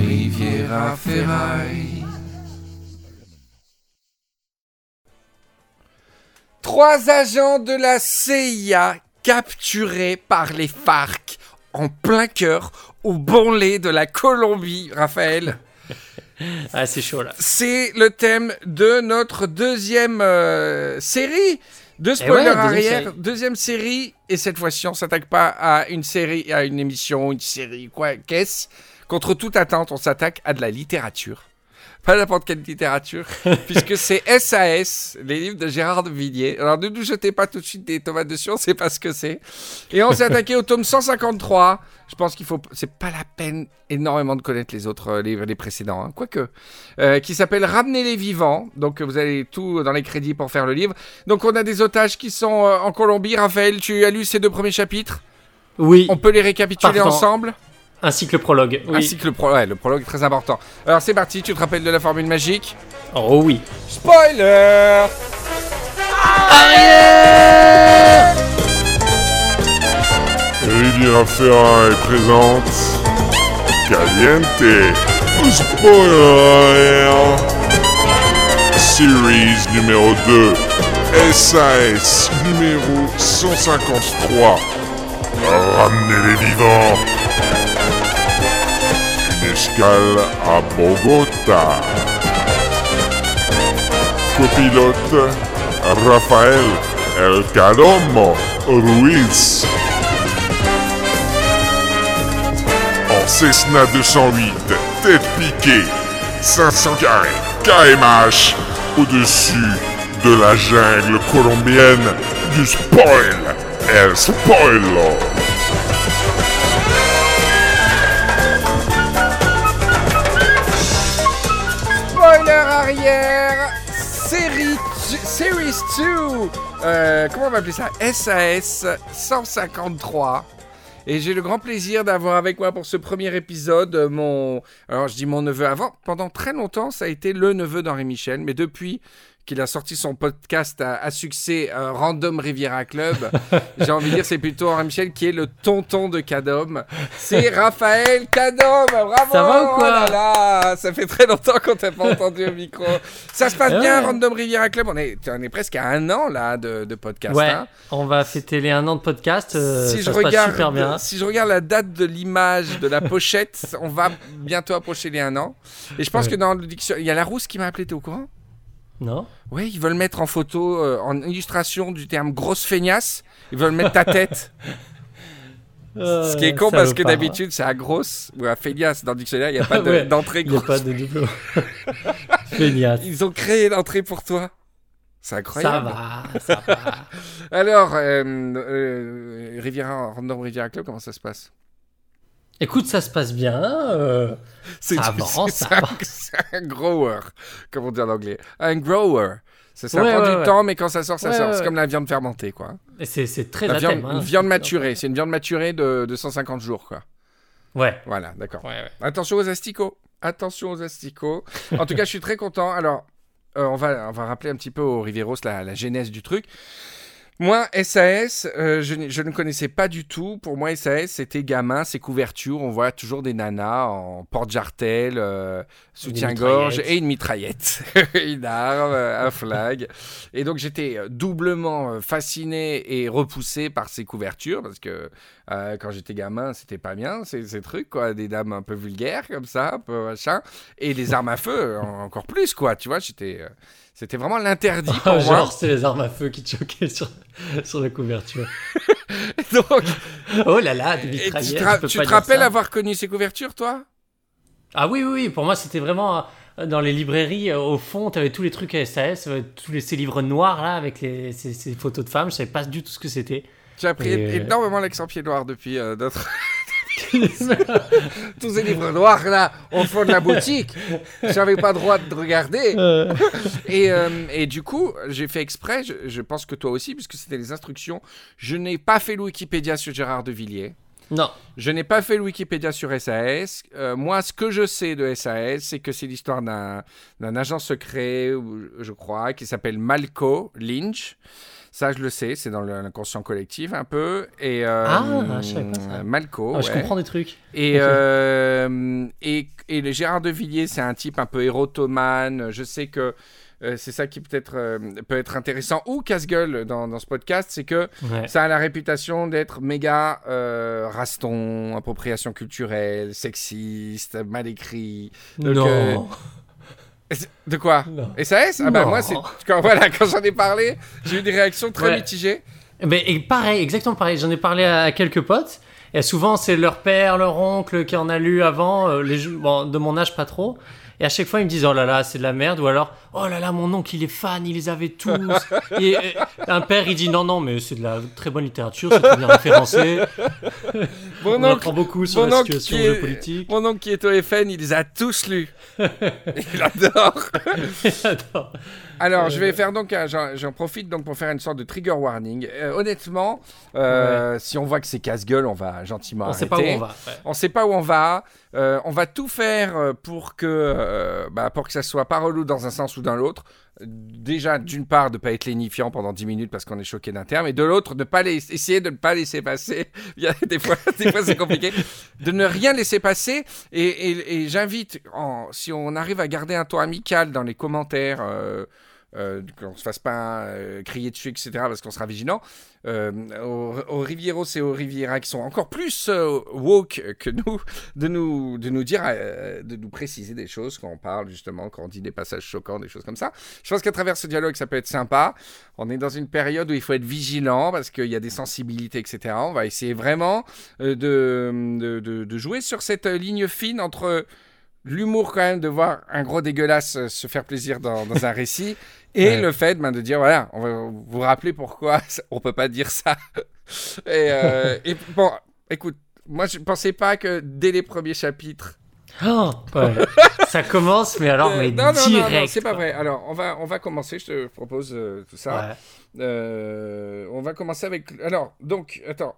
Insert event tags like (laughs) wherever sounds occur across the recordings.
Riviera Ferraille. Trois agents de la CIA capturés par les FARC en plein cœur au bon lait de la Colombie, Raphaël. (laughs) Ah, c'est chaud là. C'est le thème de notre deuxième euh, série de spoiler Eh ouais, deuxième arrière, série. deuxième série. Et cette fois-ci, on s'attaque pas à une série, à une émission, une série, quoi, qu'est-ce Contre toute attente, on s'attaque à de la littérature. Pas n'importe quelle littérature, (laughs) puisque c'est SAS, les livres de Gérard de Villiers. Alors ne nous jetez pas tout de suite des tomates dessus, on sait pas ce que c'est. Et on s'est attaqué au tome 153. Je pense qu'il faut, c'est pas la peine énormément de connaître les autres euh, livres, les précédents, hein, quoique, euh, qui s'appelle Ramener les vivants. Donc vous avez tout dans les crédits pour faire le livre. Donc on a des otages qui sont euh, en Colombie. Raphaël, tu as lu ces deux premiers chapitres? Oui, On peut les récapituler ensemble? Ainsi que le prologue. Oui. Ainsi que le, pro- ouais, le prologue est très important. Alors c'est parti, tu te rappelles de la formule magique? Oh oui. Spoiler Riviera Ferraille présente Caliente Spoiler Series numéro 2 SAS numéro 153 Ramenez les vivants escale à Bogota Copilote Rafael El Cadomo Ruiz En Cessna 208, tête piquée, 500 carrés, KMH, au-dessus de la jungle colombienne du spoil, El Spoiler. Série Series 2 Euh, Comment on va appeler ça? SAS 153 et j'ai le grand plaisir d'avoir avec moi pour ce premier épisode euh, mon... Alors je dis mon neveu avant, pendant très longtemps ça a été le neveu d'Henri Michel, mais depuis qu'il a sorti son podcast à, à succès euh, Random Riviera Club, (laughs) j'ai envie de dire c'est plutôt Henri Michel qui est le tonton de Cadom. C'est (laughs) Raphaël Cadom, bravo Ça va ou quoi? Oh là là, Ça fait très longtemps qu'on t'a pas (laughs) entendu au micro. Ça se passe Ah bien. Random Riviera Club, on est, on est presque à un an là de, de podcast. Ouais, hein. on va fêter les un an de podcast. euh, si, ça je se passe regarde, super bien. si je regarde la date de l'image de la pochette, on va bientôt approcher les un an. Et je pense Ouais. que dans le dictionnaire, il y a la rousse qui m'a appelé, t'es au courant? Non Oui, ils veulent mettre en photo, euh, en illustration du terme grosse feignasse, ils veulent mettre ta tête. (laughs) Ce qui est con parce que d'habitude c'est à grosse ou à feignasse dans le dictionnaire, il n'y a pas (laughs) de- Ouais, d'entrée Il n'y a grosse. pas de doublon. (laughs) Feignasse. Ils ont créé l'entrée pour toi. C'est Ça incroyable. va, ça va. Alors, euh, euh, Riviera, Random Riviera Club, comment ça se passe? Écoute, ça se passe bien. euh, (laughs) C'est Ça avance, c'est ça un, avance. (laughs) c'est un grower, comme on dit en anglais. Un grower. Ça, ça Ouais, prend ouais, du ouais. temps, mais quand ça sort, ça Ouais, sort. ouais, C'est ouais. comme la viande fermentée, quoi. et c'est c'est très La à viande, thème, hein. une viande maturée. C'est une viande maturée de, de 150 jours, quoi. Ouais. Voilà, d'accord. Ouais, ouais. Attention aux asticots. Attention aux asticots. En tout cas, je suis très content. Alors, euh, on, va, on va rappeler un petit peu aux Riveros la, la genèse du truc. Moi, SAS, euh, je, ne connaissais pas du tout. Pour moi, SAS, c'était gamin, c'est couverture. On voit toujours des nanas en porte-jartel, euh, soutien-gorge et une mitraillette, (laughs) une arme, euh, un flag. Et donc, j'étais doublement fasciné et repoussé par ces couvertures parce que euh, quand j'étais gamin, c'était pas bien ces, ces trucs, quoi. Des dames un peu vulgaires comme ça, un peu machin. Et les armes à feu, en- encore plus, quoi. Tu vois, j'étais. C'était vraiment l'interdit (laughs) pour moi. Genre, c'est les armes à feu qui te choquaient sur, (laughs) sur la couverture. (laughs) Donc, Oh là là, des et tu mitraillettes. te, tu te rappelles ça. avoir connu ces couvertures, toi? Ah oui, oui, oui. Pour moi, c'était vraiment euh, dans les librairies. euh, au fond, t'avais tous les trucs à SAS, euh, tous les, ces livres noirs là avec les, ces, ces photos de femmes. Je savais pas du tout ce que c'était. Tu as pris Et, énormément l'accent pied noir depuis euh, notre. (laughs) Tous ces livres noirs là, au fond de la boutique. J'avais pas droit de regarder. (laughs) Euh, Et, euh, et du coup, j'ai fait exprès, je, je pense que toi aussi, puisque c'était les instructions. Je n'ai pas fait le Wikipédia sur Gérard de Villiers. Non. Je n'ai pas fait le Wikipédia sur SAS. Euh, moi, ce que je sais de SAS, c'est que c'est l'histoire d'un agent secret, je crois, qui s'appelle Malco Lynch. Ça, je le sais, c'est dans le- l'inconscient collectif un peu. Et, euh, Ah, je savais pas ça. Malco. Ah, Je comprends des trucs. Et, euh, et, et le Gérard de Villiers, c'est un type un peu érotomane. Je sais que euh, c'est ça qui peut-être euh, peut être intéressant ou casse-gueule dans, dans ce podcast, c'est que Ouais. ça a la réputation d'être méga euh, raston, appropriation culturelle, sexiste, mal écrit. Donc, non. De quoi Non. SAS Ah bah Non. moi, c'est quand, (laughs) voilà, quand j'en ai parlé, j'ai eu des réactions très Ouais. mitigées. Mais et pareil, exactement pareil. J'en ai parlé à quelques potes. Et souvent, c'est leur père, leur oncle qui en a lu avant, euh, les bon, de mon âge pas trop. Et à chaque fois, ils me disent Oh là là, c'est de la merde. Ou alors Oh là là, mon oncle, il est fan, il les avait tous. (laughs) et, et un père, il dit Non, non, mais c'est de la très bonne littérature, c'est très bien référencé. (laughs) Mon On oncle, apprend beaucoup sur la situation est- géopolitique. mon oncle qui est au FN, il les a tous lus. (laughs) il adore. Attends. Alors, Euh, je vais faire donc, j'en profite donc pour faire une sorte de trigger warning. Euh, honnêtement, euh, si on voit que c'est casse-gueule, on va gentiment On arrêter. sait pas où on va. ouais. On sait pas où on va. Euh, on va tout faire pour que, bah, pour que ça soit pas relou dans un sens ou dans l'autre. Déjà, d'une part, de pas être lénifiant pendant 10 minutes parce qu'on est choqué d'un terme, et de l'autre, de pas les- essayer de ne pas laisser passer. (laughs) Des fois, des fois c'est compliqué. De ne rien laisser passer. Et, et- et j'invite, si on arrive à garder un ton amical dans les commentaires. Euh, qu'on se fasse pas euh, crier dessus, etc., parce qu'on sera vigilant. Euh, aux, aux Rivieros et aux Riviera qui sont encore plus euh, woke que nous, de nous, de nous dire, de nous préciser des choses quand on parle justement, quand on dit des passages choquants, des choses comme ça. Je pense qu'à travers ce dialogue, ça peut être sympa. On est dans une période où il faut être vigilant parce qu'il y a des sensibilités, etc. On va essayer vraiment de, de, de- jouer sur cette ligne fine entre l'humour quand même de voir un gros dégueulasse euh, se faire plaisir dans, dans un récit et Ouais. le fait ben, de dire voilà on va vous rappeler pourquoi (laughs) on peut pas dire ça (laughs) et, euh, et bon écoute moi je pensais pas que dès les premiers chapitres Oh, ouais. (laughs) Ça commence, mais alors, Euh, mais non, non, non, c'est pas vrai. Alors, on va, on va commencer. Je te propose euh, tout ça. Ouais. Euh, on va commencer avec. Alors, donc, attends.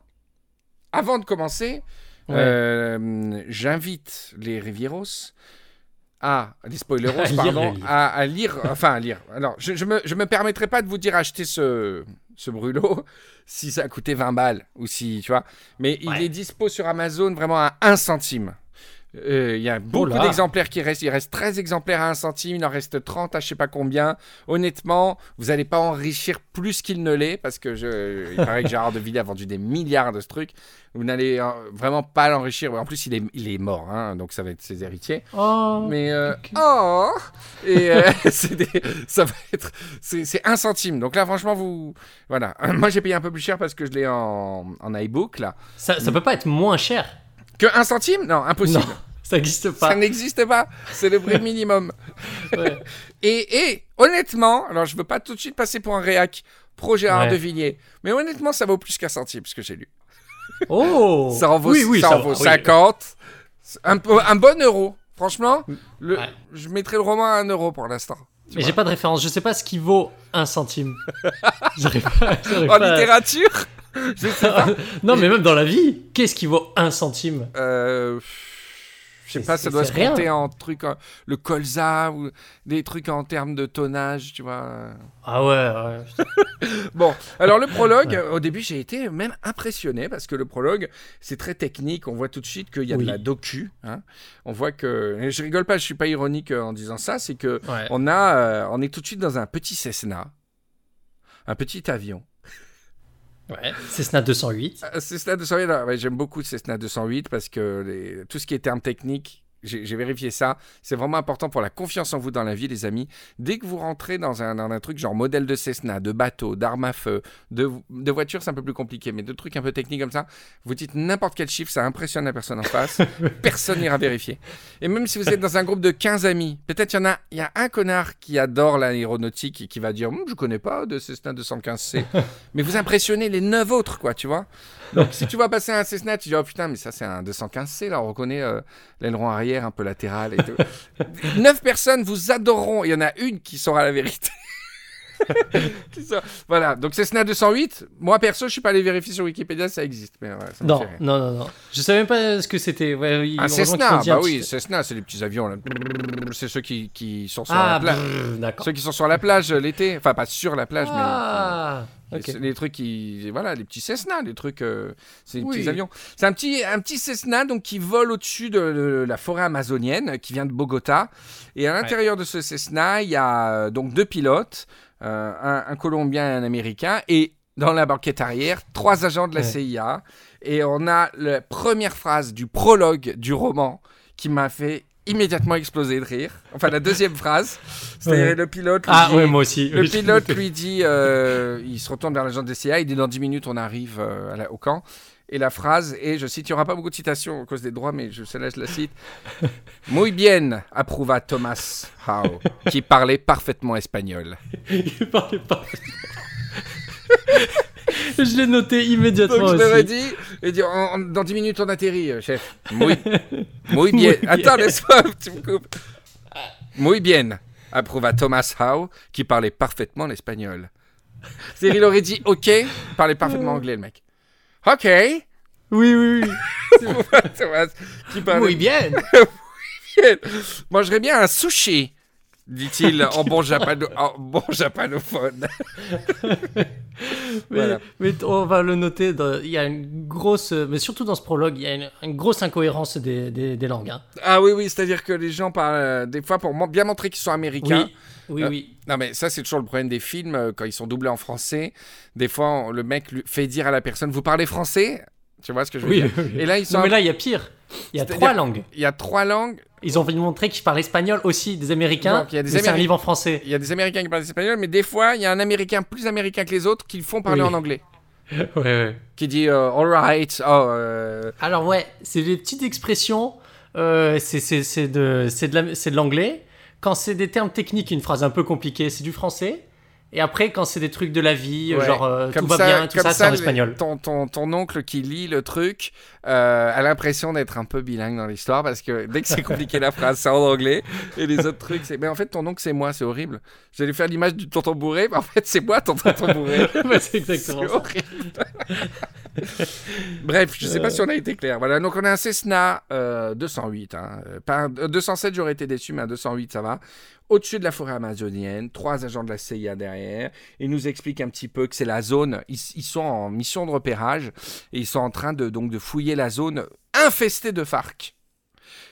Avant de commencer, Ouais. euh, j'invite les Rivieros à les spoileros, (laughs) À lire pardon, le livre. à, à lire, enfin à lire. Alors, je, je me, je me permettrai pas de vous dire acheter ce, ce brûlot (laughs) si ça coûté 20 balles ou si, tu vois. Mais il est dispo sur Amazon vraiment à 1 centime. Euh, Il y a beaucoup là. d'exemplaires qui restent. Il reste 13 exemplaires à 1 centime. Il en reste 30 à je sais pas combien. Honnêtement, vous n'allez pas enrichir plus qu'il ne l'est parce que je, il paraît que Gérard de Villiers a vendu des milliards de ce truc. Vous n'allez euh, vraiment pas l'enrichir. En plus, il est, il est mort, hein, donc ça va être ses héritiers. Oh. Mais euh, oh et euh, (laughs) des- ça va être c'est c'est un centime. Donc là, franchement, vous voilà. (clears throat) Moi, j'ai payé un peu plus cher parce que je l'ai en en iBook là. Ça, ça peut pas être moins cher. Que un centime? Non, impossible. Non, ça n'existe Ça pas. n'existe pas. C'est le prix minimum. (laughs) Ouais. Et, et honnêtement, alors je veux pas tout de suite passer pour un réac pro Gérard Ouais. de Villiers, mais honnêtement, ça vaut plus qu'un centime ce que j'ai lu. Oh Ça en vaut, oui, oui, ça ça en va, vaut oui. 50. Un, bon euro. Franchement, le, Ouais. je mettrais le roman à un euro pour l'instant. Mais j'ai pas de référence, je sais pas ce qui vaut un centime. (laughs) Pas. En pas littérature? (laughs) Je sais pas. (laughs) non, mais même dans la vie, qu'est-ce qui vaut un centime? Euh, je sais pas, ça doit se rien. compter en trucs, le colza ou des trucs en termes de tonnage, tu vois. Ah ouais, ouais. (laughs) Bon, alors le prologue, au début j'ai été même impressionné parce que le prologue c'est très technique, on voit tout de suite qu'il y a Oui. de la docu. hein. On voit que, et je rigole pas, je suis pas ironique en disant ça, c'est que ouais. on a, euh, on est tout de suite dans un petit Cessna, un petit avion. Ouais. Cessna 208. Euh, Cessna 208, alors, ouais, j'aime beaucoup Cessna 208 parce que les- tout ce qui est termes techniques, j'ai vérifié ça, c'est vraiment important pour la confiance en vous dans la vie, les amis. Dès que vous rentrez dans un, dans un truc genre modèle de Cessna, de bateau, d'armes à feu, de, de voiture, c'est un peu plus compliqué, mais de trucs un peu techniques comme ça, vous dites n'importe quel chiffre, ça impressionne la personne en face, (laughs) personne n'ira vérifier. Et même si vous êtes dans un groupe de 15 amis, peut-être il y en a, il y a un connard qui adore l'aéronautique et qui va dire Hum, je connais pas de Cessna 215C, (laughs) mais vous impressionnez les 9 autres, quoi, tu vois. Donc si tu vas passer un Cessna, tu dis oh putain, mais ça c'est un 215C, là on reconnaît euh, l'aileron arrière un peu latéral et. 9 (laughs) personnes vous adoreront, il y en a une qui saura la vérité. (laughs) Voilà, donc Cessna 208. Moi, perso, je suis pas allé vérifier sur Wikipédia ça existe. Mais ouais, ça me Non, non, non, non. Je savais même pas ce que c'était. Ouais, dit un bah petit- oui, Cessna, c'est les petits avions. là. C'est ceux qui, qui sont sur Ah, la plage. brrr. Ceux qui sont sur la plage l'été. Enfin, pas sur la plage, Ah, mais. Les, les trucs qui. Voilà, les petits Cessna, les trucs. euh, c'est les Oui. petits avions. C'est un petit, un petit Cessna donc, qui vole au-dessus de, de la forêt amazonienne, qui vient de Bogota. Et à l'intérieur de ce Cessna, il y a euh, donc deux pilotes, euh, un, un Colombien et un Américain. Et dans la banquette arrière, trois agents de la Ouais. CIA. Et on a la première phrase du prologue du roman qui m'a fait immédiatement exploser de rire. Enfin, la deuxième phrase, c'est-à-dire Ouais. le pilote. lui Ah dit- ouais, moi aussi. le pilote lui dit, euh, il se retourne vers l'agent des CIA, il dit dans 10 minutes on arrive euh, à la- au camp. Et la phrase est, je cite, il n'y aura pas beaucoup de citations à cause des droits, mais je, celle-là je la cite. (laughs) Muy bien, approuva Thomas Howe, qui parlait parfaitement espagnol. (laughs) Il parlait pas. je l'ai noté immédiatement Donc je leur ai aussi. dit, et dit, En- en- dans 10 minutes on atterrit, euh, chef. Muy, (laughs) muy bien. Attends, laisse-moi, tu me coupes. Muy bien, approuva Thomas Howe, qui parlait parfaitement l'espagnol. C'est-à-dire, il aurait dit OK, parlait parfaitement anglais, le mec. OK. Oui, oui, oui. Muy bien. bien. Mangerait bien un sushi, dit-il (laughs) en bon, japano- en bon japanophone. (laughs) Mais, Voilà. mais t- on va le noter. dans- Il y a une grosse, mais surtout dans ce prologue, il y a une, une grosse incohérence des, des, des langues. hein. Ah oui, oui, c'est-à-dire que les gens parlent euh, des fois pour bien montrer qu'ils sont américains. Oui, oui, Euh, oui. Non, mais ça, c'est toujours le problème des films euh, quand ils sont doublés en français. Des fois, on- le mec lui fait dire à la personne Vous parlez français? Tu vois ce que je veux Oui, dire? Et là, ils sont. Non, mais là, il y a pire. Il y a trois langues. Il y a trois langues. Ils ont voulu montrer qu'ils parlent espagnol aussi, des Américains. Donc, il y a des mais c'est un Améri- livre en français. Il y a des Américains qui parlent espagnol, mais des fois, il y a un Américain plus américain que les autres qui le font parler Oui. en anglais. (laughs) ouais, ouais. Qui dit euh, All right, oh, euh, Alors ouais, c'est des petites expressions. euh, c'est de, la- de l'anglais. Quand c'est des termes techniques, une phrase un peu compliquée, c'est du français. Et après, quand c'est des trucs de la vie, Ouais. genre euh, tout Comme va bien, tout ça, c'est en espagnol. Ton, ton, ton oncle qui lit le truc euh, a l'impression d'être un peu bilingue dans l'histoire parce que dès que c'est compliqué la phrase, c'est en anglais et les autres trucs, c'est. Mais en fait, ton oncle, c'est moi, c'est horrible. J'allais faire l'image du tonton bourré, mais en fait, c'est moi, ton tonton bourré. Ouais, (laughs) c'est exactement ça. horrible. (laughs) Bref, je sais pas si on a été clair. Voilà, donc on a un Cessna euh, 208. Hein. Euh, Pas un- euh, 207, j'aurais été déçu, mais un 208, ça va. Au-dessus de la forêt amazonienne, trois agents de la CIA derrière. Ils nous expliquent un petit peu que c'est la zone. Ils, sont en mission de repérage et ils sont en train de, donc, de fouiller la zone infestée de FARC.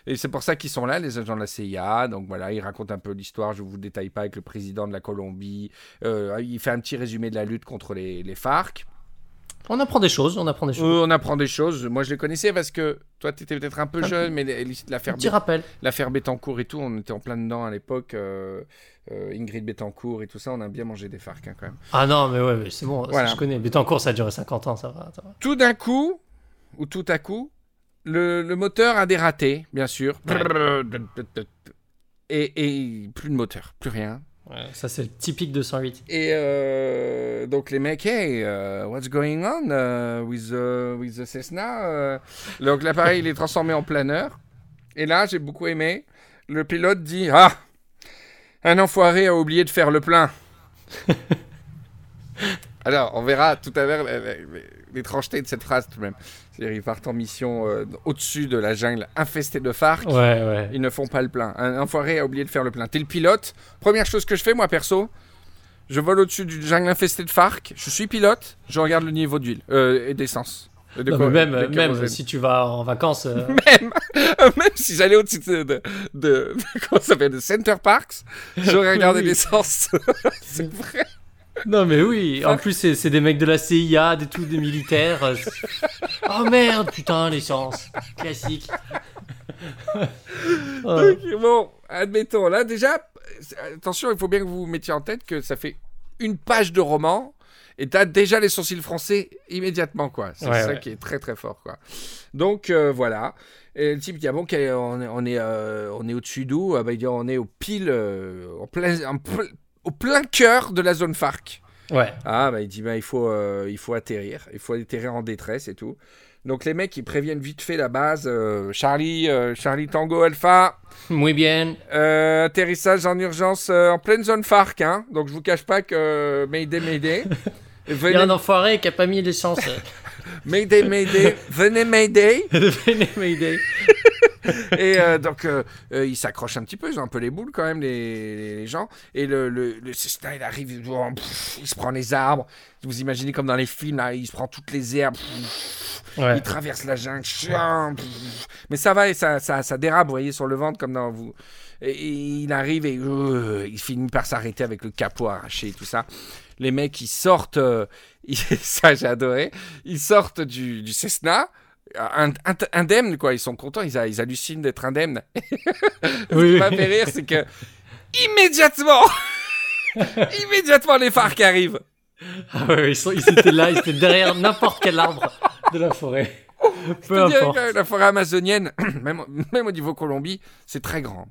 Et c'est pour ça qu'ils sont là, les agents de la CIA. Donc voilà, ils racontent un peu l'histoire. Je ne vous détaille pas avec le président de la Colombie. Euh, il fait un petit résumé de la lutte contre les FARC. On apprend des choses, on apprend des choses. Euh, on apprend des choses. Moi, je les connaissais parce que toi, tu étais peut-être un peu jeune, mais l'affaire Petit rappel. l'affaire Bettencourt et tout, on était en plein dedans à l'époque. euh, euh, Ingrid Bettencourt et tout ça, on a bien mangé des FARC hein, quand même. Ah non, mais ouais, c'est bon, ça, je connais. Mais en cours, ça a duré 50 ans, ça va. ça va. Tout d'un coup, ou tout à coup, le, le moteur a dératé, bien sûr. Et, et plus de moteur, plus rien. Ça, c'est le typique 208. Et euh, donc les mecs, hey, uh, what's going on uh, with, the, with the Cessna uh Donc l'appareil, il est transformé en planeur. Et là, j'ai beaucoup aimé. Le pilote dit, ah, un enfoiré a oublié de faire le plein. (laughs) Alors, on verra tout à l'heure l'étrangeté de cette phrase tout de même. C'est-à-dire, ils partent en mission euh, au-dessus de la jungle infestée de FARC. Ouais, ouais. Ils ne font pas le plein. Un enfoiré a oublié de faire le plein. T'es le pilote. Première chose que je fais, moi, perso, je vole au-dessus du jungle infesté de FARC. Je suis pilote. Je regarde le niveau d'huile euh, et d'essence. Non, quoi- même, de même kérosène. si tu vas en vacances, euh, (laughs) Même, (laughs) même si j'allais au-dessus de, de, de- de- (laughs) comment ça s'appelle, de Center Parks, j'aurais regardé Oui. l'essence. C'est vrai. Non mais oui, en plus c'est des mecs de la CIA, des tout des militaires. euh, Oh merde, putain, l'essence. Classique. (laughs) Donc, bon, admettons, là déjà, attention, il faut bien que vous vous mettiez en tête que ça fait une page de roman et t'as déjà les sourcils français immédiatement, quoi. C'est Ouais, ça ouais. qui est très très fort, quoi. Donc euh, voilà. Et le type dit ah bon, on est, on est, euh, on est au-dessus d'où? Ah bah, il dit on est au pile, euh, en plein, en au plein cœur de la zone FARC. Ouais. Ah bah il dit bah il faut, euh, il faut atterrir, il faut atterrir en détresse et tout. Donc les mecs, ils préviennent vite fait la base. euh, Charlie, euh, Charlie Tango Alpha, Muy bien. atterrissage en urgence en pleine zone FARC. Hein. Donc je vous cache pas que Mayday, Mayday. (laughs) Il y a un enfoiré qui a pas mis l'essence. (laughs) Mayday, Mayday. Venez, Mayday. (laughs) Venez m'aider. (laughs) Et euh, donc, euh, euh, ils s'accrochent un petit peu, ils ont un peu les boules quand même, les, les- les gens. Et le, le, le Cessna, il arrive, il, pff, il se prend les arbres. Vous imaginez comme dans les films, là, il se prend toutes les herbes. pff, Ouais. Il traverse la jungle. pff. Mais ça va, et ça, ça, ça dérape, vous voyez, sur le ventre, comme dans vous. Et, et il arrive et euh, il finit par s'arrêter avec le capot arraché et tout ça. Les mecs, ils sortent, euh, (laughs) ça j'ai adoré, ils sortent du, du Cessna, indemnes quoi, ils sont contents, ils, hallucinent d'être indemnes. (laughs) Ce Oui, qui oui. m'a fait rire, c'est que immédiatement, (laughs) immédiatement les phares qui arrivent. Ah ouais, ils, étaient là, ils étaient derrière n'importe quel arbre de la forêt. (laughs) Peu importe. que la forêt amazonienne, (clears throat) même, même au niveau Colombie, c'est très grand.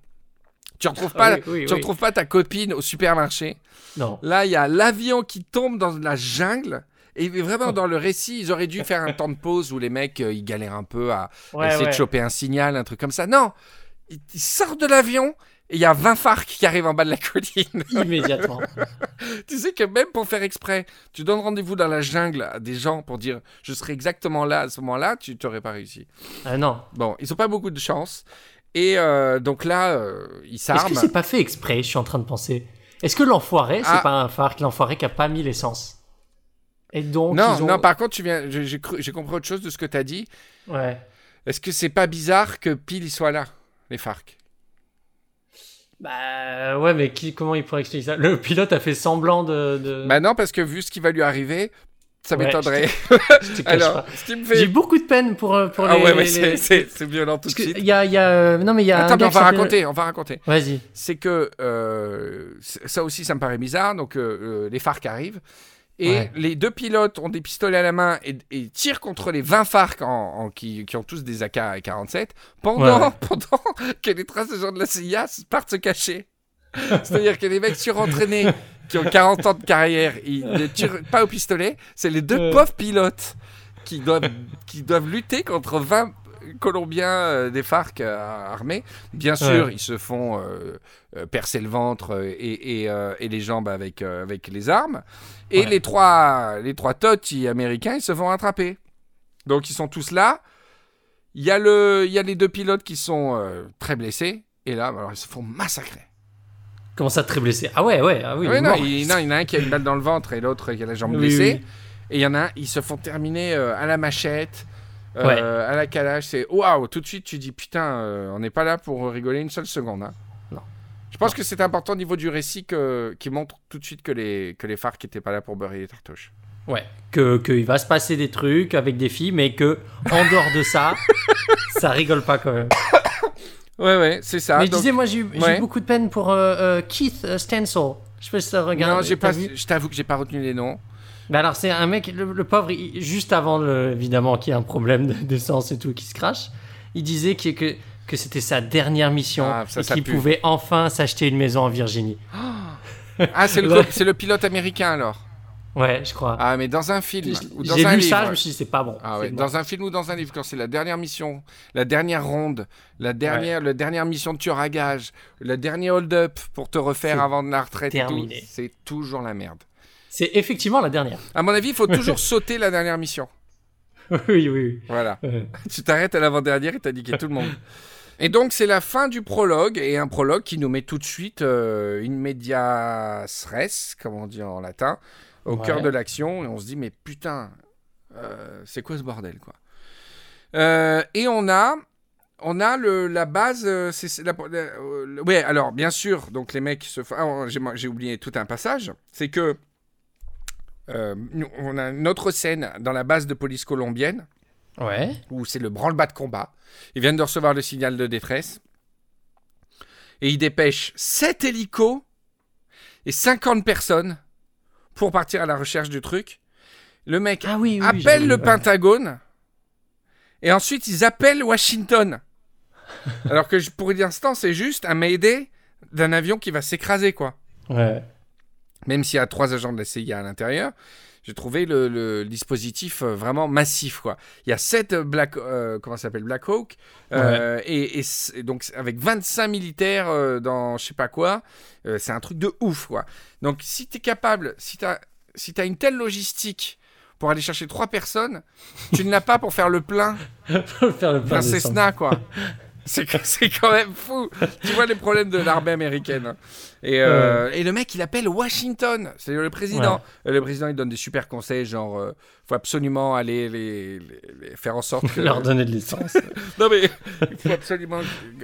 Tu retrouves pas, Ah oui, oui, tu oui. retrouves pas ta copine au supermarché. Non. Là, il y a l'avion qui tombe dans la jungle. Et vraiment, (laughs) dans le récit, ils auraient dû faire un temps de pause où les mecs, euh, ils galèrent un peu à Ouais, essayer ouais. de choper un signal, un truc comme ça. Non, ils, ils sortent de l'avion et il y a 20 phares qui arrivent en bas de la colline. (laughs) Immédiatement. (laughs) tu sais que même pour faire exprès, tu donnes rendez-vous dans la jungle à des gens pour dire je serai exactement là à ce moment-là, tu t'aurais pas réussi. Ah non. Bon, ils ont pas beaucoup de chance. Et euh, donc là, euh, ils Est-ce s'arment. que c'est pas fait exprès Je suis en train de penser? Est-ce que l'enfoiré, c'est Ah. pas un phare, l'enfoiré qui a pas mis l'essence? Et donc Non, ils ont... non, par contre, tu viens, j'ai- j'ai cru- j'ai compris autre chose de ce que tu as dit. Ouais. Est-ce que c'est pas bizarre que pile ils soient là, les FARC? Bah ouais, mais qui, comment il pourrait expliquer ça? Le pilote a fait semblant de. de... Bah non, parce que vu ce qui va lui arriver, ça Ouais, m'étonnerait. (laughs) Alors, me J'ai fait. beaucoup de peine pour, euh, pour Ah les. ouais, ouais, les- c'est- violent tout Parce de suite. il y a, y a, euh, non mais il y a. un Attends, mais on va raconter, on va raconter. Vas-y. C'est que euh, ça aussi, ça me paraît bizarre. Donc, euh, les FARC arrivent. Et Ouais. les deux pilotes ont des pistolets à la main et, et tirent contre les 20 FARC en, en- qui, qui ont tous des AK-47 pendant, Ouais, (laughs) pendant que les traces de gens de la CIA partent se cacher. C'est-à-dire que les mecs surentraînés qui ont 40 ans de carrière, ils ne tirent pas au pistolet. C'est les deux pauvres pilotes qui doivent, qui doivent lutter contre 20 Colombiens euh, des FARC euh, armés. Bien sûr, Ouais. ils se font euh, percer le ventre et, et, et les jambes avec, avec les armes. Et Ouais. les trois, les trois totis américains, ils se font rattraper. Donc ils sont tous là. Il y, a le, il y a les deux pilotes qui sont euh, très blessés. Et là, alors, ils se font massacrer. Comment ça, très blessé Ah ouais, ouais, ah oui. il Ouais, est non, il, non, il y en a un qui a une balle dans le ventre et l'autre qui a la jambe Oui, blessée. oui. Et il y en a un, ils se font terminer euh, à la machette, euh, Ouais. à la calage. C'est waouh, tout de suite tu dis putain, euh, on n'est pas là pour rigoler une seule seconde. hein. Non. Je pense que c'est important au niveau du récit que, qui montre tout de suite que les, que les FARC n'étaient pas là pour beurrer les tartoches. Ouais. Que qu'il va se passer des trucs avec des filles, mais que en dehors de ça, (laughs) ça rigole pas quand même. Ouais, ouais, c'est ça. mais je disais, moi, j'ai eu, beaucoup de peine pour euh, Keith Stencil. Je sais pas si ça regarde. non, pas, je t'avoue que j'ai pas retenu les noms. Bah alors c'est un mec, le, le pauvre, il- juste avant le, évidemment qu'il y a un problème de- d'essence et tout qui se crache, il disait que, que c'était sa dernière mission Ah, ça, et qu'il pouvait enfin s'acheter une maison en Virginie. (gasps) Ah, c'est le, le pilote américain alors. Ouais, je crois. Ah, mais dans un film ou dans J'ai un lu livre. ça, je me suis dit c'est pas bon. Ah ouais, bon. dans un film ou dans un livre, quand c'est la dernière mission, la dernière ronde, la dernière, la dernière mission de tueur à gage, le dernier hold-up pour te refaire avant de la retraite, c'est toujours la merde. C'est effectivement la dernière. À mon avis, il faut toujours (laughs) sauter la dernière mission. oui, oui, oui. Voilà. Tu t'arrêtes à l'avant-dernière et t'as niqué tout le monde. (laughs) Et donc, c'est la fin du prologue, et un prologue qui nous met tout de suite euh, in medias res, comme on dit en latin, au Ouais. cœur de l'action, et on se dit, mais putain, euh, c'est quoi ce bordel, quoi? Euh, Et on a, on a le, la base, euh, c'est c'est la, la- le- ouais, alors, bien sûr, donc les mecs se font, ah, j'ai oublié tout un passage, c'est que nous, on a une autre scène dans la base de police colombienne, Ouais. où c'est le branle-bas de combat. Ils viennent de recevoir le signal de détresse. Et ils dépêchent 7 hélicos et 50 personnes pour partir à la recherche du truc. Le mec Ah oui, oui. oui, appelle le. Pentagone et ensuite ils appellent Washington. (laughs) Alors que pour l'instant, c'est juste un mayday d'un avion qui va s'écraser, quoi Ouais. Même s'il y a trois agents de la CIA à l'intérieur. j'ai trouvé le, le dispositif euh, vraiment massif quoi. Il y a 7 Black euh, comment s'appelle Black Hawk euh, et, et c- et donc avec 25 militaires euh, dans je sais pas quoi, euh, c'est un truc de ouf quoi. Donc si tu es capable, si tu as si une telle logistique pour aller chercher trois personnes, tu ne l'as pas pour faire le plein (laughs) Faut faire le plein quoi. (laughs) C'est quand même fou. Tu vois les problèmes de l'armée américaine. Et, euh, et le mec, il appelle Washington. C'est le président. Le président, il donne des super conseils, genre, euh, faut absolument aller les, les- les faire en sorte (laughs) que. Leur donner de l'essence. (laughs) non mais, il faut absolument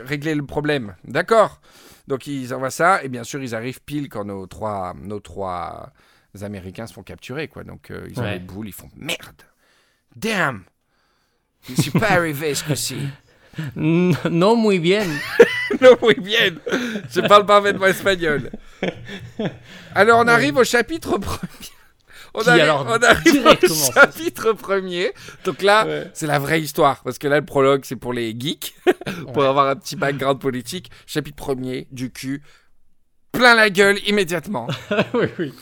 régler le problème. D'accord. Donc ils envoient ça, et bien sûr, ils arrivent pile quand nos trois, nos trois Américains se font capturer, quoi. Donc euh, ils ont Ouais. les boules, ils font merde. Damn. Je suis pas arrivé ce coup-ci. (laughs) non, muy bien. (laughs) Non, oui, bien. Je parle parfaitement espagnol. Alors, on arrive au chapitre premier. On arrive, alors, on arrive direct au chapitre premier. Donc là, Ouais. c'est la vraie histoire. Parce que là, le prologue, c'est pour les geeks. (laughs) pour Ouais. avoir un petit background politique. Chapitre premier, du cul. Plein la gueule immédiatement. oui, oui.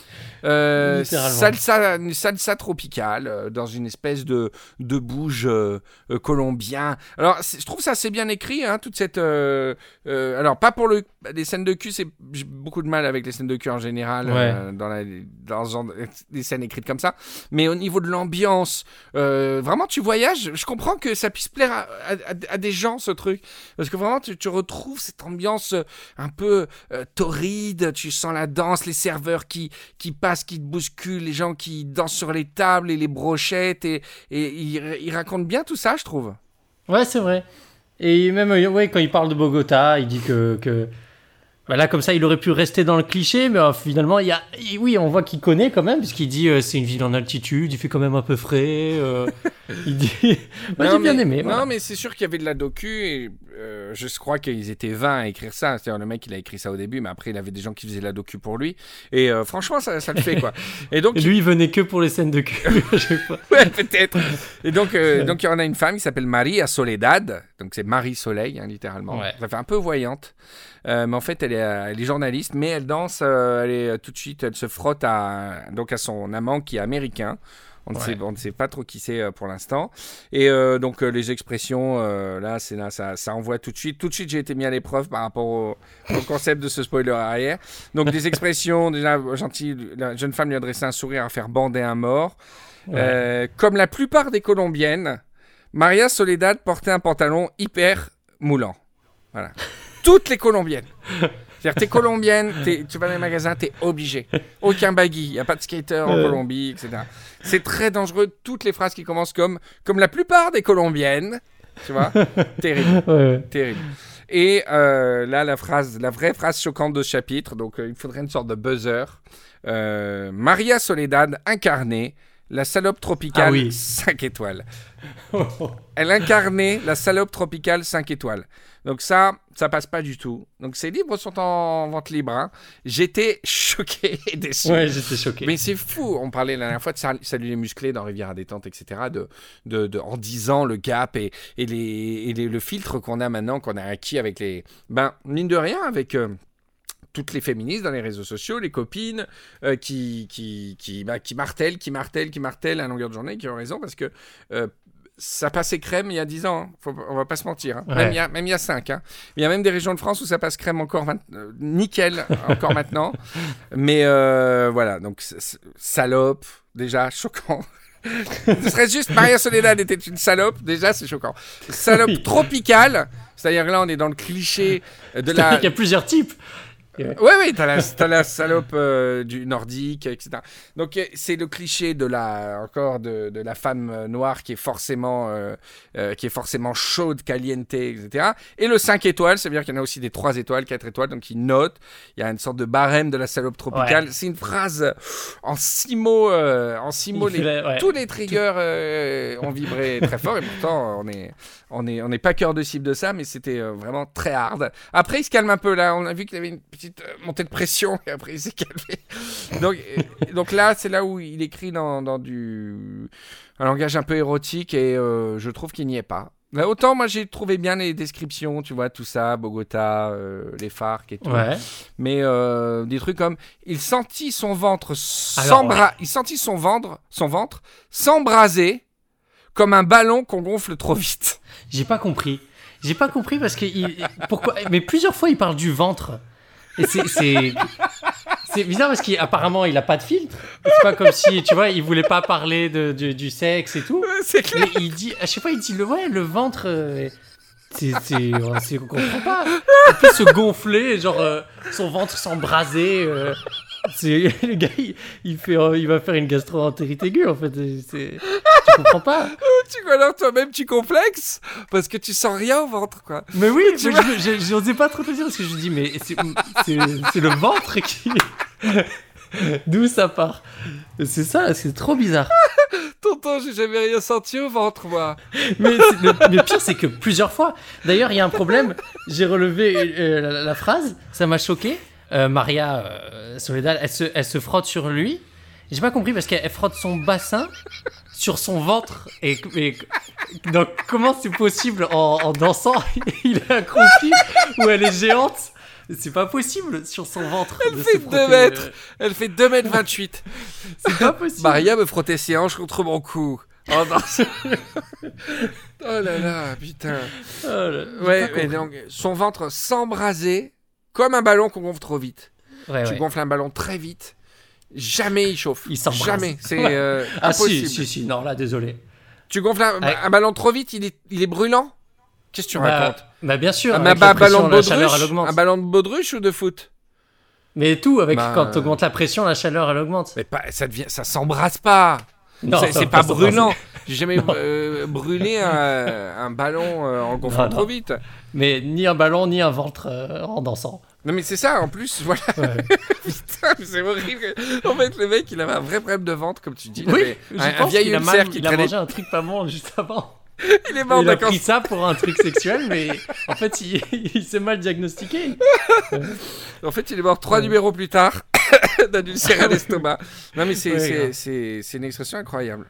Euh, salsa, une salsa tropicale euh, dans une espèce de, de bouge euh, colombien. Alors, je trouve ça assez bien écrit, hein, toute cette. euh, alors, pas pour le, les scènes de cul, c'est j'ai beaucoup de mal avec les scènes de cul en général dans, la, dans des scènes écrites comme ça. Mais au niveau de l'ambiance, vraiment, tu voyages. Je comprends que ça puisse plaire à, à- à des gens ce truc, parce que vraiment, tu, tu retrouves cette ambiance un peu torride. Tu sens la danse, les serveurs qui qui passent, qui te bousculent, les gens qui dansent sur les tables et les brochettes, et, et ils racontent bien tout ça, je trouve. Ouais, c'est vrai. Et même, ouais, quand il parle de Bogota, il dit que... bah là, comme ça, il aurait pu rester dans le cliché, mais euh, finalement, il y a... oui, on voit qu'il connaît quand même, puisqu'il dit euh, c'est une ville en altitude, il fait quand même un peu frais. euh, (laughs) il dit. Moi, j'ai bien aimé. Non, voilà. mais c'est sûr qu'il y avait de la docu, et euh, je crois qu'ils étaient 20 à écrire ça. C'est-à-dire, le mec, il a écrit ça au début, mais après, il avait des gens qui faisaient de la docu pour lui. Et euh, franchement, ça, ça le fait, quoi. (laughs) Et donc, Et lui, il venait que pour les scènes de cul. (laughs) chaque fois. Ouais, peut-être. Et donc, euh, donc, il y en a une femme qui s'appelle Maria Soledad. Donc, c'est Marie Soleil, hein, littéralement. Ouais. Ça fait un peu voyante. Euh, mais en fait, elle est, euh, elle est journaliste, mais elle danse. euh, elle est tout de suite, elle se frotte à, donc à son amant qui est américain. On ne, sait, on ne sait pas trop qui c'est pour l'instant. Et euh, donc, euh, les expressions, euh, là, c'est là, ça, ça envoie tout de suite. Tout de suite, j'ai été mis à l'épreuve par rapport au, au concept de ce spoiler arrière. Donc, des expressions, déjà, gentil, la jeune femme lui adressait un sourire à faire bander un mort. Ouais. Comme la plupart des Colombiennes, Maria Soledad portait un pantalon hyper moulant. Voilà. Toutes les Colombiennes. C'est-à-dire, t'es colombienne, tu vas dans les magasins, t'es obligé. Aucun baggy, il n'y a pas de skater en. Colombie, etc. C'est très dangereux, toutes les phrases qui commencent comme « comme la plupart des Colombiennes », tu vois? Terrible, Ouais, ouais. terrible. Et euh, là, la phrase, la vraie phrase choquante de ce chapitre, donc euh, il faudrait une sorte de buzzer. Euh, Maria Soledad incarnait la salope tropicale Ah oui. 5 étoiles. Elle incarnait la salope tropicale 5 étoiles. Donc ça, ça passe pas du tout. Donc ces livres sont en vente libre. hein. J'étais choqué (laughs) et déçu. Ouais, j'étais choqué. Mais c'est fou, on parlait la dernière fois de Sal- Salut les musclés dans Rivière à détente, etc. De, de, de- en 10 ans, le gap et, et, les, et les- le filtre qu'on a maintenant, qu'on a acquis avec les... Ben, mine de rien, avec... euh, toutes les féministes dans les réseaux sociaux, les copines euh, qui, qui, qui, bah, qui martèlent, qui martèlent, qui martèlent à longueur de journée, qui ont raison parce que euh, ça passait crème il y a 10 ans. hein. Faut, on va pas se mentir. hein. Ouais. Même, il y a, même il y a 5. hein. Il y a même des régions de France où ça passe crème encore vingt- euh, nickel encore maintenant. (laughs) Mais euh, voilà, donc salope, déjà choquant. (laughs) Ce serait juste Maria Soledad était une salope, déjà c'est choquant. Salope tropicale, c'est-à-dire là on est dans le cliché de la, qu'il y a plusieurs types. Ouais, oui, t'as la, t'as la salope euh, du nordique, etc. Donc, euh, c'est le cliché de la, encore, de, de la femme euh, noire qui est forcément, euh, euh, qui est forcément chaude, caliente, etc. Et le 5 étoiles, ça veut dire qu'il y en a aussi des 3 étoiles, 4 étoiles, donc ils notent. Il y a une sorte de barème de la salope tropicale. C'est une phrase en six mots, en six mots, les- ouais. tous les triggers ont vibré très fort et pourtant on est on est on n'est pas cœur de cible de ça mais c'était vraiment très hard. Après il se calme un peu là, on a vu qu'il avait une petite euh, montée de pression (laughs) et après il s'est calmé. Donc donc là c'est là où il écrit dans, dans du un langage un peu érotique et euh, je trouve qu'il n'y est pas. Bah, autant moi j'ai trouvé bien les descriptions, tu vois, tout ça, Bogota, euh, les FARC et tout. Ouais. Mais euh, des trucs comme il sentit son ventre Alors, s'embra- il sentit son ventre, son ventre s'embraser comme un ballon qu'on gonfle trop vite. J'ai pas compris. J'ai pas compris parce que il... pourquoi. Mais plusieurs fois il parle du ventre. Et c'est c'est bizarre parce qu'apparemment il a pas de filtre. C'est pas comme si tu vois il voulait pas parler de, du, du sexe et tout. C'est clair. Mais il dit à chaque fois il dit le ouais le ventre. euh, c'est on comprend pas. En plus se gonfler genre euh, son ventre s'embraser. euh, le gars il, il fait euh, il va faire une gastro-entérite aiguë en fait. Tu comprends pas. Tu vois alors toi-même tu complexes parce que tu sens rien au ventre quoi. Mais oui, Tu mais je- je- j'osais pas trop te dire parce que je dis, mais c'est le ventre qui. (laughs) D'où ça part C'est ça, c'est trop bizarre. (laughs) Tonton, j'ai jamais rien senti au ventre moi. Mais le, pire, c'est que plusieurs fois. D'ailleurs, il y a un problème. J'ai relevé euh, la, la phrase, ça m'a choqué. Euh, Maria euh, Soledad, elle se, elle se frotte sur lui. J'ai pas compris parce qu'elle elle frotte son bassin sur son ventre. Et, et- donc, comment c'est possible en, en dansant (laughs) Il est accroupi ou elle est géante? C'est pas possible sur son ventre. Elle fait deux mètres. Elle fait 2m28. C'est pas possible. Maria me frottait ses hanches contre mon cou. Oh, non, (laughs) oh là là, putain. Oh là, Ouais, mais donc, son ventre s'embrasait comme un ballon qu'on gonfle trop vite. Ouais, Tu ouais. gonfles un ballon très vite, jamais il chauffe. Il s'embrase. Jamais, c'est euh, Ah impossible. si, si, si, non, là, désolé. Tu gonfles un, Ouais. un ballon trop vite, il est, il est brûlant? Qu'est-ce que tu Bah, racontes? Bah, bien sûr, avec la pression, ballon de la chaleur, elle baudruche augmente. Un ballon de baudruche ou de foot? Mais tout, avec Bah, quand tu augmentes la pression, la chaleur, elle augmente. Mais pas, ça devient, ça s'embrasse pas. Non, C'est- pas brûlant. (laughs) J'ai jamais euh, brûlé un, un ballon euh, en gonflant Non, trop non. vite. Mais ni un ballon, ni un ventre euh, en dansant. Non mais c'est ça, en plus, voilà, Ouais. (laughs) putain, c'est horrible. En fait, le mec, il avait un vrai problème de ventre, comme tu dis. Il oui, je un, un vieil qu'il a, qui il a mangé un truc pas bon juste avant. (laughs) Il est mort il a pris ça pour un truc sexuel, mais en fait, il, (laughs) il s'est mal diagnostiqué. En fait, il est mort trois Ouais. numéros plus tard (coughs) d'un ulcère à l'estomac. Non mais Ouais, c'est une expression incroyable.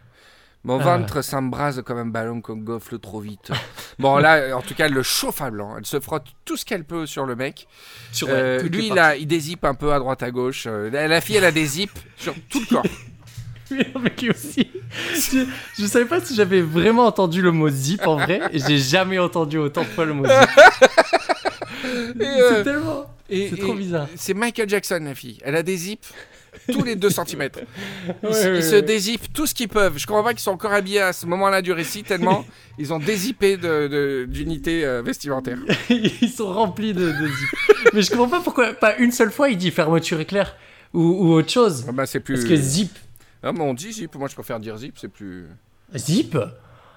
Mon Ah. ventre s'embrase comme un ballon qu'on gonfle trop vite. (laughs) bon là, en tout cas, elle le chauffe à blanc. Elle se frotte tout ce qu'elle peut sur le mec. Sur, Euh, lui, il, a, il dézippe un peu à droite à gauche. Euh, la, la fille, elle a des zips sur tout le corps. (laughs) Mais lui aussi. Je, je savais pas si j'avais vraiment entendu le mot zip en vrai. et J'ai jamais entendu autant de fois le mot zip. (laughs) Euh, C'est tellement. C'est trop bizarre. C'est Michael Jackson, la fille. Elle a des zips tous les 2 cm. Ils, Ouais, se- ouais, ils se ouais. dézippent tout ce qu'ils peuvent. Je comprends pas qu'ils sont encore habillés à ce moment-là du récit tellement (laughs) ils ont dézippé de- de- d'unités euh, vestimentaires. (laughs) Ils sont remplis de, de zip. Mais je comprends pas pourquoi pas une seule fois il dit fermeture éclair ou, ou autre chose. Ah bah, c'est plus. Parce que zip. Ah, mais on dit zip. Moi, je préfère dire zip. C'est plus. Zip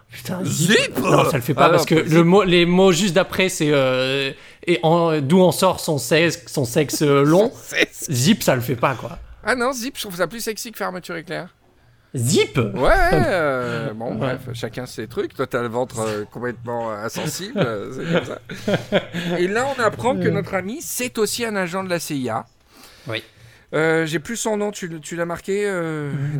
Putain, zip, Zip Non, ça le fait pas Ah non, parce que le mot, les mots juste d'après c'est euh, et en- d'où on sort son sexe, son sexe euh, long. Zip, ça le fait pas quoi. Ah non, zip, je trouve ça plus sexy que fermeture éclair. Zip? Ouais, (laughs) euh, bon, bref, chacun ses trucs. Toi, t'as le ventre euh, complètement euh, insensible. c'est comme ça. (laughs) Et là, on apprend que notre ami, c'est aussi un agent de la CIA. Oui. Euh, J'ai plus son nom, tu, tu l'as marqué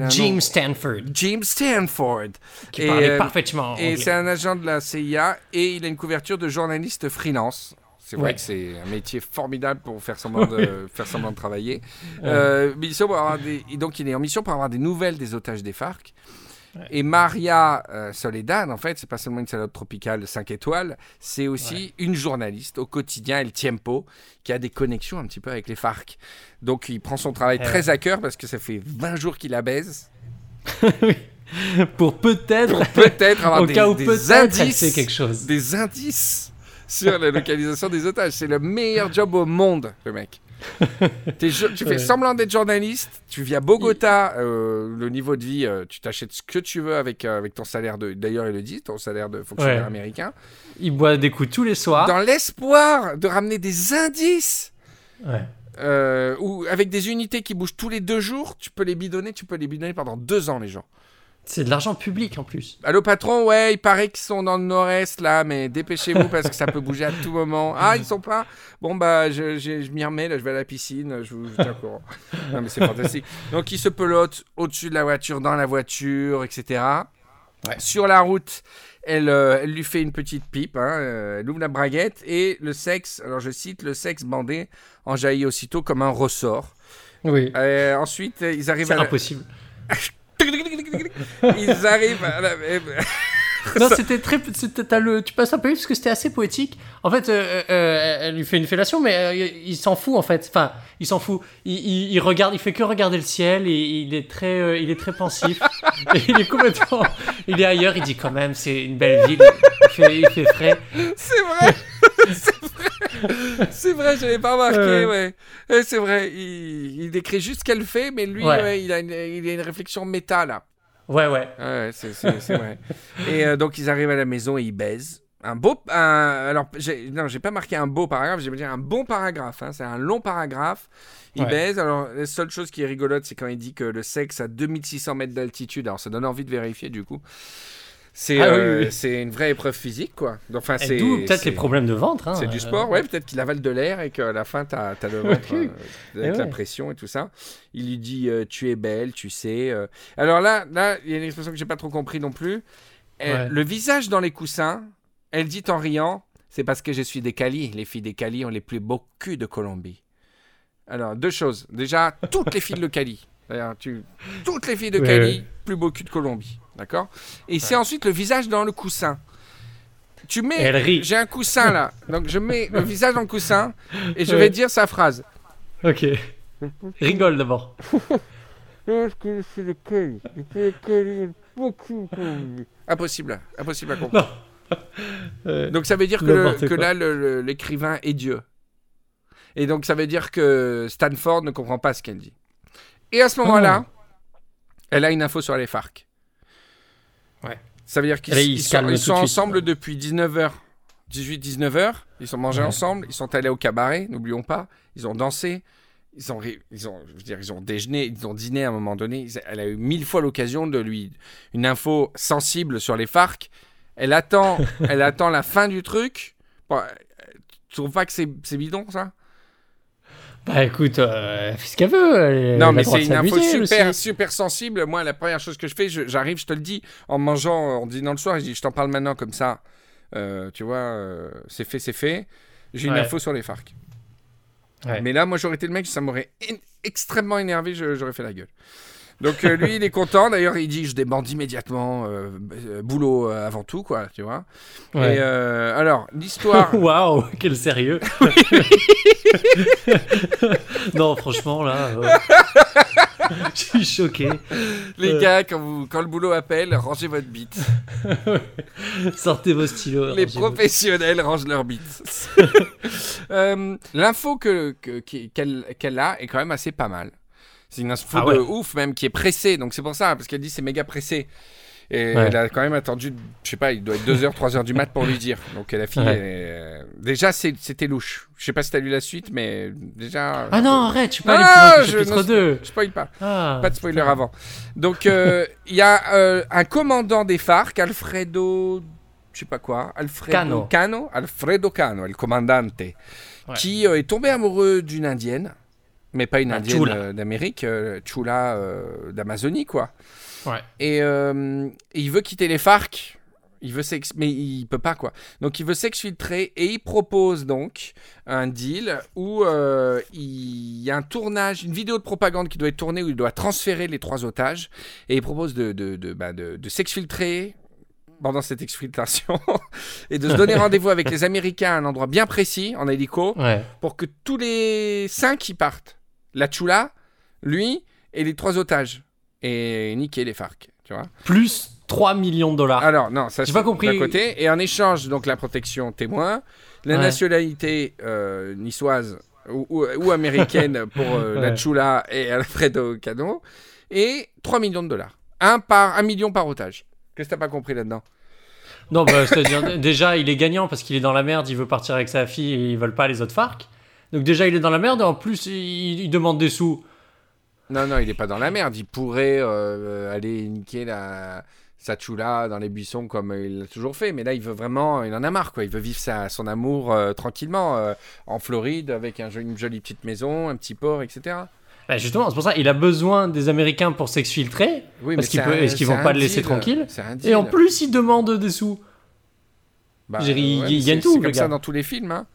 Jim. Stanford Jim Stanford. qui Et, parlait parfaitement Et c'est un agent de la CIA et il a une couverture de journaliste freelance. C'est vrai Ouais. que c'est un métier formidable pour faire semblant de, (laughs) faire semblant de travailler. Euh, mission pour avoir des- et donc il est en mission pour avoir des nouvelles des otages des FARC. Et Maria euh, Soledad, en fait, c'est pas seulement une salope tropicale de 5 étoiles, c'est aussi une journaliste au quotidien El Tiempo qui a des connexions un petit peu avec les FARC. Donc il prend son travail Ouais. très à cœur parce que ça fait 20 jours qu'il la baise. (laughs) Pour peut-être, Peut-être avoir (laughs) au des, cas où des indices quelque chose. des indices sur la localisation des otages. C'est le meilleur job au monde, le mec. (laughs) Tu fais Ouais. semblant d'être journaliste, tu vis à Bogota, euh, le niveau de vie, euh, tu t'achètes ce que tu veux avec, euh, avec ton salaire de. D'ailleurs, il le dit, ton salaire de fonctionnaire Ouais. américain. Il boit des coups tous les soirs. Dans l'espoir de ramener des indices. Ouais. ou avec des unités qui bougent tous les deux jours, tu peux les bidonner, tu peux les bidonner pendant deux ans, les gens. C'est de l'argent public en plus. Allô patron, ouais, il paraît qu'ils sont dans le nord-est là, mais dépêchez-vous parce que ça peut bouger à tout moment. Ah, ils sont pas? Bon bah je, je, je m'y remets, là je vais à la piscine, je vous, je vous tiens au courant. (laughs) Non mais c'est fantastique. Donc ils se pelotent au-dessus de la voiture, dans la voiture, etc. Ouais. Sur la route, elle, euh, elle lui fait une petite pipe, hein, euh, elle ouvre la braguette et le sexe, alors je cite, le sexe bandé en jaillit aussitôt comme un ressort. Oui. Euh, ensuite, ils arrivent C'est à la- impossible. (laughs) (laughs) Ils arrivent à la... ben, non, c'était très. le, tu passes un peu parce que c'était assez poétique. En fait, euh, euh, elle lui fait une fellation, mais euh, il s'en fout en fait. Enfin, il s'en fout. Il, il- il regarde, il fait que regarder le ciel et il est très, euh, il est très pensif. (laughs) et il est complètement, il est ailleurs. Il dit quand même, c'est une belle ville. Il fait, il fait frais. C'est vrai (laughs) C'est vrai C'est vrai, j'avais pas remarqué, Ouais. c'est vrai, il, il décrit juste ce qu'elle fait, mais lui, Ouais. ouais, il, a une, il a une réflexion méta, là. Ouais, ouais. Ouais, c'est vrai. (laughs) Et euh, donc, ils arrivent à la maison et ils baisent. Un beau... Un, alors, j'ai- non, j'ai pas marqué un beau paragraphe, j'ai dire un bon paragraphe. hein, c'est un long paragraphe. Ils Ouais. baisent. Alors, la seule chose qui est rigolote, c'est quand il dit que le sexe à 2600 mètres d'altitude. Alors, ça donne envie de vérifier, du coup. C'est Ah euh, oui, oui. c'est une vraie épreuve physique, quoi. Enfin, c'est peut-être les problèmes de ventre. hein. c'est du Euh, sport, ouais. Peut-être qu'il avale de l'air et qu'à la fin, t'as as le (laughs) ventre euh, avec la pression et tout ça. Il lui dit Tu es belle, tu sais. Alors là, là, il y a une expression que j'ai pas trop compris non plus. Ouais. Le visage dans les coussins, elle dit en riant C'est parce que je suis des Cali. Les filles des Cali ont les plus beaux culs de Colombie. Alors, deux choses. Déjà, toutes les filles de Cali. D'ailleurs, tu... Toutes les filles de Cali, ouais. plus beau cul de Colombie. D'accord Et c'est ensuite le visage dans le coussin. Tu mets. Et elle rit. J'ai un coussin là. Donc je mets le (laughs) visage dans le coussin et je Ouais. vais dire sa phrase. Ok. Rigole d'abord. (laughs) Impossible. Impossible à comprendre. (laughs) Euh, Donc ça veut dire que, là, l'écrivain est Dieu. Et donc ça veut dire que Stanford ne comprend pas ce qu'elle dit. Et à ce moment-là, elle a une info sur les FARC. Ouais. Ça veut dire qu'ils ils sont, ils sont de suite. ensemble depuis 19h. 18-19h. Ils sont mangés Ouais. ensemble. Ils sont allés au cabaret, n'oublions pas. Ils ont dansé. Ils ont, ri- ils ont, je veux dire, ils ont déjeuné, ils ont dîné à un moment donné. Ils- Elle a eu mille fois l'occasion de lui une info sensible sur les FARC. Elle attend, (laughs) elle attend la fin du truc. Bon, euh, tu trouves pas que c'est bidon ça? Bah écoute, euh, elle fait ce qu'elle veut. elle- Non, mais c'est une info super, aussi. super sensible. Moi, la première chose que je fais, je- j'arrive, je te le dis, en mangeant, en dînant le soir, je dis, je t'en parle maintenant comme ça. Euh, tu vois, euh, c'est fait, c'est fait. J'ai une info sur les FARC. Ouais. Mais là, moi, j'aurais été le mec, ça m'aurait extrêmement énervé, je- j'aurais fait la gueule. Donc, euh, lui, il est content. D'ailleurs, il dit Je débande immédiatement. euh, euh, boulot euh, avant tout, quoi, tu vois. Ouais. Et alors, l'histoire. (laughs) Waouh, quel sérieux. (laughs) (laughs) non, franchement, là. Je suis choqué. les gars, quand, vous, quand le boulot appelle, rangez votre bite. Sortez vos stylos. Les professionnels rangent leur bite. Euh, L'info que- que- qu'elle qu'elle a est quand même assez pas mal. C'est une info Ah ouais. de ouf, même, qui est pressée. Donc, c'est pour ça, parce qu'elle dit c'est méga pressé. Et Ouais. elle a quand même attendu, je sais pas, il doit être 2h, 3h du mat pour lui dire. Donc, la fille, Ouais. elle euh, déjà, c'était louche. Je sais pas si t'as lu la suite, mais déjà. Ah non, arrête, Ah, plus loin que je le chapitre ne- 2. Je spoil pas. Ah, Pas de spoiler avant. Donc, euh, il y a euh, un commandant des FARC, Alfredo. Je sais pas quoi. Alfredo Cano. Alfredo Cano, le commandante. Ouais. Qui est tombé amoureux d'une indienne. Mais pas une indienne Chula. euh, d'Amérique, euh, Chula euh, d'Amazonie, quoi. Ouais. Et, euh, et il veut quitter les FARC. Il veut mais il peut pas quoi. Donc il veut s'exfiltrer et il propose donc un deal où euh, il y a un tournage, une vidéo de propagande qui doit être tournée où il doit transférer les trois otages et il propose de, de, de, bah, de- de s'exfiltrer pendant cette exfiltration (laughs) et de se donner (laughs) rendez-vous avec les Américains à un endroit bien précis en hélico Ouais. pour que tous les cinq y partent. La Chula, lui et les trois otages et niquer les FARC, tu vois. Plus 3 millions de dollars. Alors, non, ça c'est pas compris. d'un côté. Et en échange, donc la protection témoin, la Ouais. nationalité euh, niçoise ou, ou- ou américaine (laughs) pour euh, la. Chula et Alfredo Cano, et 3 millions de dollars. Un, par, un million par otage. Qu'est-ce que t'as pas compris là-dedans? Non, bah, c'est-à-dire, (laughs) déjà, il est gagnant parce qu'il est dans la merde, il veut partir avec sa fille et ils veulent pas les autres FARC. Donc, déjà, il est dans la merde et en plus, il, il demande des sous. Non, non, il est pas dans la merde. Il pourrait euh, aller niquer la, sa Chula dans les buissons comme il l'a toujours fait. Mais là, il veut vraiment, il en a marre, quoi. Il veut vivre sa, son amour euh, tranquillement euh, en Floride avec un, une jolie petite maison, un petit port, etc. Bah, justement, c'est pour ça il a besoin des Américains pour s'exfiltrer. Oui, Parce qu'ils est-ce qu'ils vont pas le laisser tranquille Et en plus, il demande des sous. Bah, ouais, il gagne tout, C'est comme ça gars. dans tous les films. Hein.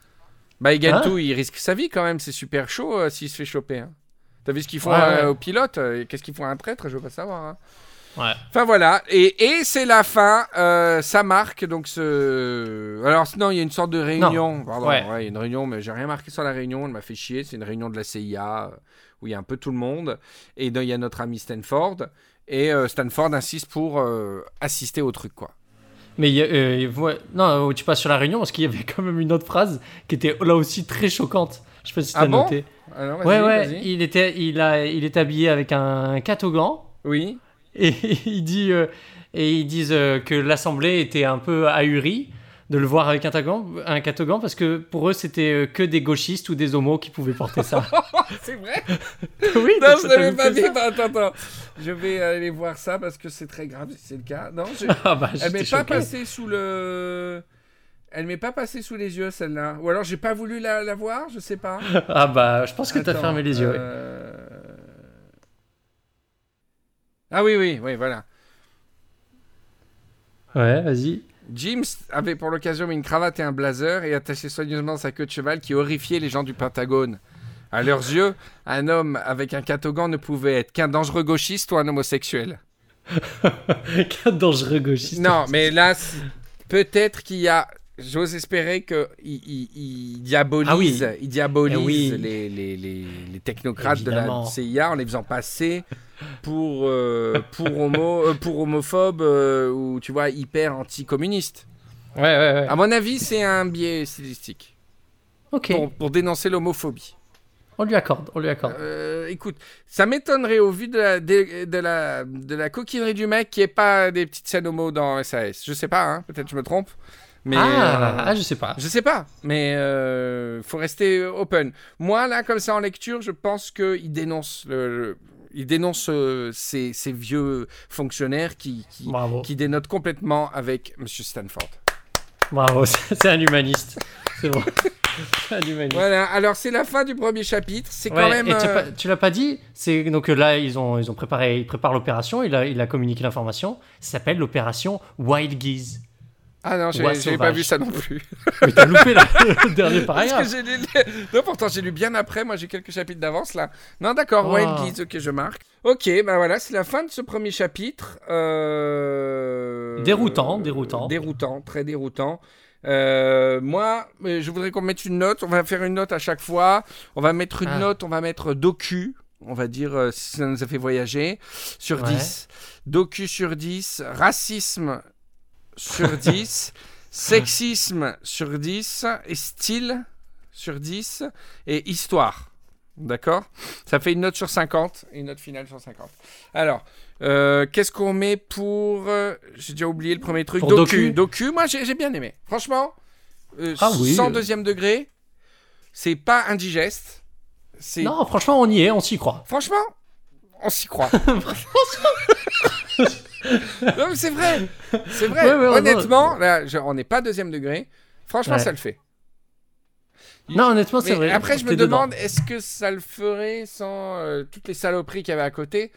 Bah, il gagne Hein tout, il risque sa vie quand même. C'est super chaud euh, s'il se fait choper. Hein. T'as vu ce qu'ils font Ouais, euh, ouais. au pilote euh, Qu'est-ce qu'ils font à un traître Je veux pas savoir. hein. Ouais. Enfin voilà, et, et c'est la fin, euh, ça marque donc ce... Alors sinon il y a une sorte de réunion, pardon, Ouais. ouais, il y a une réunion, mais j'ai rien marqué sur la réunion, elle m'a fait chier, c'est une réunion de la CIA euh, où il y a un peu tout le monde, et donc, il y a notre ami Stanford, et euh, Stanford insiste pour euh, assister au truc quoi. Mais euh, ouais, non, euh, tu passes sur la réunion parce qu'il y avait quand même une autre phrase qui était là aussi très choquante. Je sais pas si tu Ah as bon noté. Alors, vas-y, Ouais, ouais, il était, il, a, il est habillé avec un catogan Oui, et (laughs) il dit, euh, et ils disent euh, que l'assemblée était un peu ahurie de le voir avec un catogan, un catogan parce que pour eux c'était euh, que des gauchistes ou des homos qui pouvaient porter ça. (laughs) c'est vrai? (laughs) Oui, Non, je l'avais pas ça attends, attends, je vais aller voir ça parce que c'est très grave si c'est le cas. Non, je... (laughs) Ah bah, Elle m'est pas passée sous le. Elle m'est pas passée sous les yeux celle-là. Ou alors j'ai pas voulu la, la voir, je sais pas. Ah bah, je pense que t'as fermé les yeux. euh, Ah oui, oui, oui, voilà. Ouais, vas-y. James avait pour l'occasion mis une cravate et un blazer et attaché soigneusement sa queue de cheval qui horrifiait les gens du Pentagone. À leurs yeux, un homme avec un catogan ne pouvait être qu'un dangereux gauchiste ou un homosexuel. (laughs) Quel dangereux gauchiste. Non, mais là, peut-être qu'il y a. J'ose espérer qu'il il, il diabolise, Ah oui. il diabolise oui. les, les, les, les technocrates Évidemment. de la CIA en les faisant passer pour, euh, pour, homo, euh, pour homophobes euh, ou, tu vois, hyper anticommunistes. Ouais, ouais, ouais. À mon avis, c'est un biais stylistique ok, pour, pour dénoncer l'homophobie. on lui accorde, on lui accorde. Écoute, ça m'étonnerait au vu de la, de, de la, de la coquinerie du mec qu'il n'y ait pas des petites scènes homo dans SAS. Je sais pas, hein, peut-être je me trompe. Mais, ah, euh, ah, je sais pas. je sais pas, mais euh, faut rester open. Moi, là, comme ça en lecture, je pense qu'il dénonce, le, le- il dénonce euh, ces, ces vieux fonctionnaires qui, qui, dénotent complètement avec Monsieur Stanford. bravo, (laughs) c'est un humaniste. C'est bon. (laughs) Un humaniste. Voilà, alors c'est la fin du premier chapitre. C'est quand Ouais, même. et tu, euh, tu l'as pas dit C'est donc euh, là ils ont ils ont préparé ils préparent l'opération. Il a il a communiqué l'information. Ça s'appelle l'opération Wild Geese. Ah non, j'avais pas vu ça non plus. (laughs) Mais t'as loupé là, (laughs) le dernier Parce paragraphe. que j'ai lu... Non, pourtant j'ai lu bien après, moi j'ai quelques chapitres d'avance là. Non, d'accord, Oh. Wild Geese, ok, je marque. Ok, bah voilà, c'est la fin de ce premier chapitre. Euh... Déroutant, déroutant. Déroutant, très déroutant. Euh, moi, euh, je voudrais qu'on mette une note. On va faire une note à chaque fois. On va mettre une Ah. note, on va mettre docu. On va dire euh, si ça nous a fait voyager. Sur Ouais. 10. Docu sur 10. Racisme sur (laughs) 10. Sexisme sur 10. Et style sur 10. Et histoire. D'accord? Ça fait une note sur 50 et une note finale sur 50. Alors, euh, qu'est-ce qu'on met pour. euh, J'ai déjà oublié le premier truc. Pour docu. docu. Docu, moi j'ai bien aimé. Franchement, euh, Ah oui. sans deuxième degré, c'est pas indigeste. Non, franchement, on y est, on s'y croit. Franchement, on s'y croit. (laughs) (laughs) non, mais c'est vrai. C'est vrai. Ouais, ouais, ouais, Honnêtement, là, je- on n'est pas deuxième degré. Franchement, ça le fait. Non, honnêtement, c'est vrai. Après, je me dedans. demande, est-ce que ça le ferait sans euh, toutes les saloperies qu'il y avait à côté?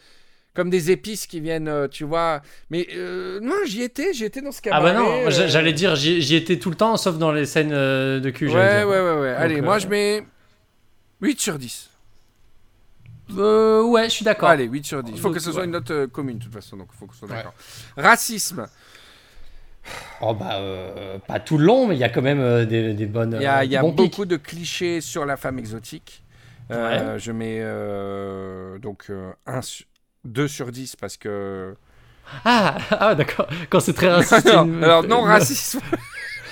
Comme des épices qui viennent, euh, tu vois. Mais euh, non, j'y étais, j'y étais dans ce Ah cabaret. bah non, euh, j'a- j'allais dire, j'y étais tout le temps, sauf dans les scènes de cul. Ouais, ouais, ouais, ouais. Allez, moi, je mets 8 sur 10. Euh, ouais, je suis d'accord. Allez, 8 sur 10. Il faut que ce soit une note euh, commune, de toute façon, donc il faut qu'on soit Ouais. d'accord. Racisme. Oh bah, euh, pas tout le long, mais il y a quand même euh, des, des bonnes. Il y a, euh, il y a bons pics. beaucoup de clichés sur la femme exotique. Euh, Je mets euh, donc 2 sur 10 parce que. Ah, (laughs) ah d'accord. Quand c'est très raciste. non, une- alors, (laughs) non racisme.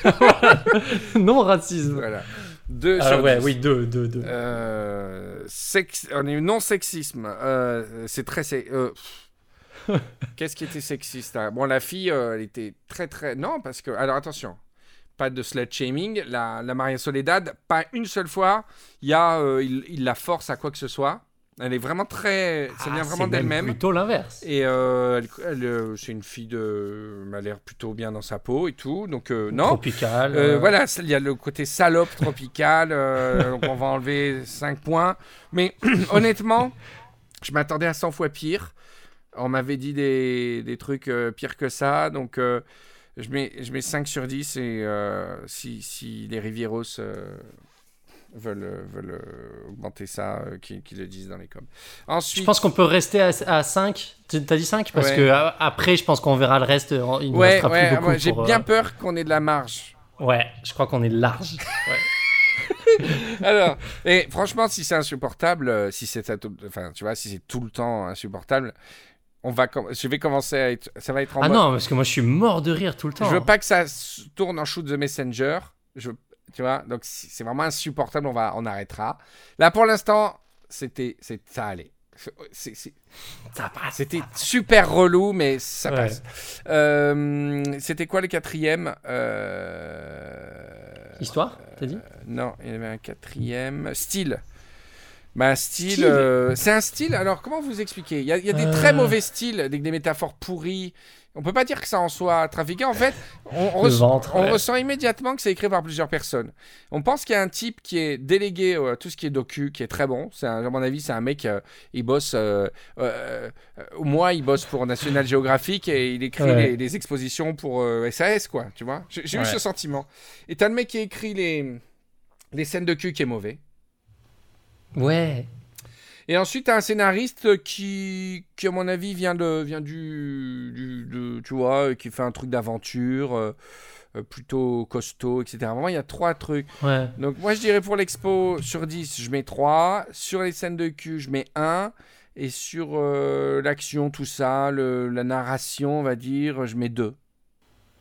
(laughs) non racisme. voilà. 2 Ah sur ouais, 10. oui, deux, deux, deux. Euh, sex... On est non sexisme. Euh, c'est très. euh. (laughs) Qu'est-ce qui était sexiste hein? Bon, la fille, euh, elle était très très. Non, parce que. Alors attention, pas de slut shaming. La, la Maria Soledad, pas une seule fois, y a, euh, il, il la force à quoi que ce soit. Elle est vraiment très. Ça vient Ah, vraiment d'elle-même. Plutôt l'inverse. Et euh, elle, elle, euh, c'est une fille de. Elle a l'air plutôt bien dans sa peau et tout. Donc, euh, non. Tropical. Euh, Voilà, il y a le côté salope tropical, (laughs) donc on va enlever 5 points. Mais (clears throat) honnêtement, Je m'attendais à 100 fois pire. On m'avait dit des, des trucs pires que ça. Donc, je, mets, je mets 5 sur 10. Et si, si les Rivieros veulent, euh, veulent euh, augmenter ça, euh, qu'ils qu'ils le disent dans les coms. Ensuite, Je pense qu'on peut rester à, à 5. Tu- T'as dit 5 Parce Ouais. que après, je pense qu'on verra le reste. Il ne ouais, restera ouais, plus beaucoup. ouais, j'ai euh, bien peur qu'on ait de la marge. Ouais, je crois qu'on est large. (laughs) Alors, et franchement, si c'est insupportable, si c'est enfin, tu vois, si c'est tout le temps insupportable, on va, je vais commencer à être, ça va être en Ah mode- non, parce que moi je suis mort de rire tout le temps. Je veux pas que ça tourne en shoot the messenger. Je, tu vois, donc c'est vraiment insupportable, on va, on arrêtera. Là, pour l'instant, c'était, c'est, ça allait. C'est- c'est- Ça passe. C'était super relou, mais ça Ouais. passe. Euh, c'était quoi le quatrième Euh, Histoire, t'as dit? Non, il y avait un quatrième. Style. Bah, style, Style. euh, c'est un style. Alors, comment vous expliquer Il y a, il y a des très Euh. mauvais styles, avec des métaphores pourries. On peut pas dire que ça en soit trafiqué. En fait, on, ressent immédiatement que c'est écrit par plusieurs personnes. On pense qu'il y a un type qui est délégué à tout ce qui est docu, qui est très bon. C'est un- à mon avis, c'est un mec, euh, il bosse, euh, euh, euh, moins, il bosse pour National Geographic et il écrit Ouais. les, les expositions pour euh, SAS, quoi. Tu vois J'ai eu ce sentiment. Et t'as le mec qui écrit les, les scènes de cul qui est mauvais. Ouais. Et ensuite, un scénariste qui, qui, à mon avis, vient de, vient du, du- de, tu vois, qui fait un truc d'aventure, euh, euh, plutôt costaud, etc. Vraiment, il y a trois trucs. Ouais. Donc, moi, je dirais pour l'expo, sur 10, je mets 3. Sur les scènes de cul, je mets 1. Et sur euh, l'action, tout ça, le- la narration, on va dire, je mets 2.